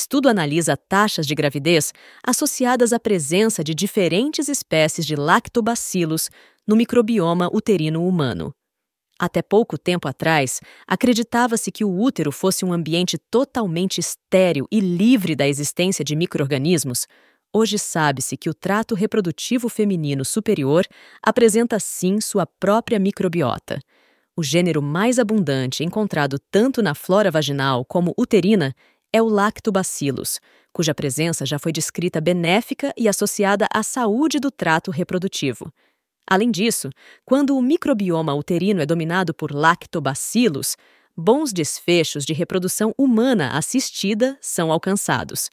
Estudo analisa taxas de gravidez associadas à presença de diferentes espécies de lactobacilos no microbioma uterino humano. Até pouco tempo atrás, acreditava-se que o útero fosse um ambiente totalmente estéril e livre da existência de microrganismos. Hoje sabe-se que o trato reprodutivo feminino superior apresenta sim sua própria microbiota. O gênero mais abundante encontrado tanto na flora vaginal como uterina é o Lactobacillus, cuja presença já foi descrita benéfica e associada à saúde do trato reprodutivo. Além disso, quando o microbioma uterino é dominado por lactobacillus, bons desfechos de reprodução humana assistida são alcançados.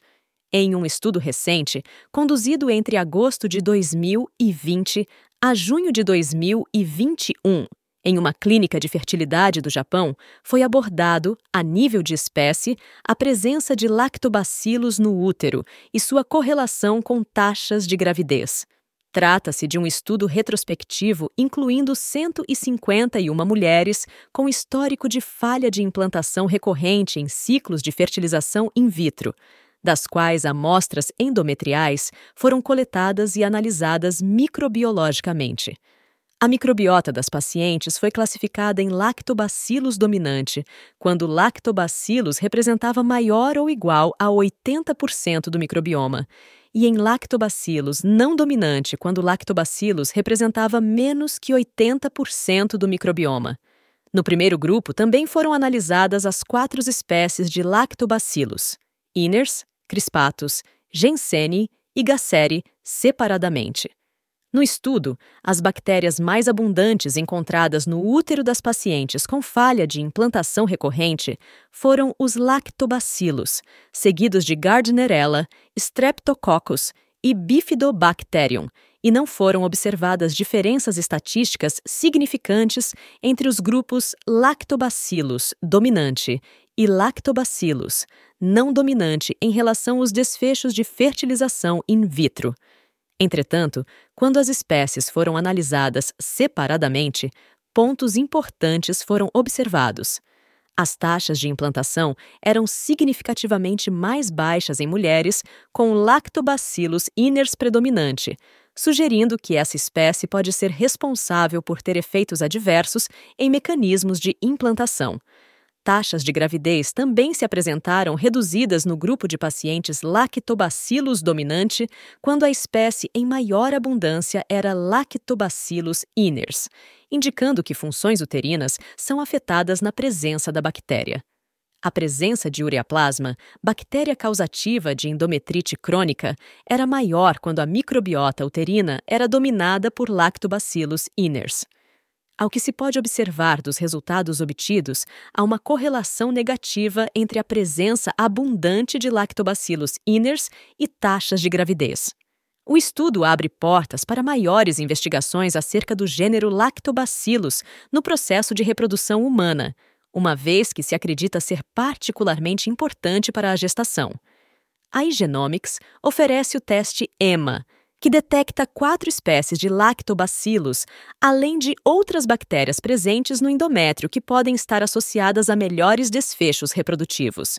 Em um estudo recente, conduzido entre agosto de 2020 a junho de 2021, em uma clínica de fertilidade do Japão, foi abordado, a nível de espécie, a presença de lactobacilos no útero e sua correlação com taxas de gravidez. Trata-se de um estudo retrospectivo incluindo 151 mulheres com histórico de falha de implantação recorrente em ciclos de fertilização in vitro, das quais amostras endometriais foram coletadas e analisadas microbiologicamente. A microbiota das pacientes foi classificada em lactobacillus dominante, quando lactobacillus representava maior ou igual a 80% do microbioma, e em lactobacillus não dominante, quando lactobacillus representava menos que 80% do microbioma. No primeiro grupo também foram analisadas as quatro espécies de lactobacillus: Iners, Crispatus, Genseni e Gasseri separadamente. No estudo, as bactérias mais abundantes encontradas no útero das pacientes com falha de implantação recorrente foram os lactobacilos, seguidos de Gardnerella, Streptococcus e Bifidobacterium, e não foram observadas diferenças estatísticas significantes entre os grupos lactobacilos dominante e lactobacilos não dominante em relação aos desfechos de fertilização in vitro. Entretanto, quando as espécies foram analisadas separadamente, pontos importantes foram observados. As taxas de implantação eram significativamente mais baixas em mulheres com Lactobacillus iners predominante, sugerindo que essa espécie pode ser responsável por ter efeitos adversos em mecanismos de implantação taxas de gravidez também se apresentaram reduzidas no grupo de pacientes Lactobacillus dominante, quando a espécie em maior abundância era Lactobacillus iners, indicando que funções uterinas são afetadas na presença da bactéria. A presença de ureaplasma, bactéria causativa de endometrite crônica, era maior quando a microbiota uterina era dominada por Lactobacillus iners. Ao que se pode observar dos resultados obtidos, há uma correlação negativa entre a presença abundante de lactobacillus iners e taxas de gravidez. O estudo abre portas para maiores investigações acerca do gênero Lactobacillus no processo de reprodução humana, uma vez que se acredita ser particularmente importante para a gestação. A Igenomics oferece o teste EMA, que detecta quatro espécies de lactobacilos, além de outras bactérias presentes no endométrio que podem estar associadas a melhores desfechos reprodutivos.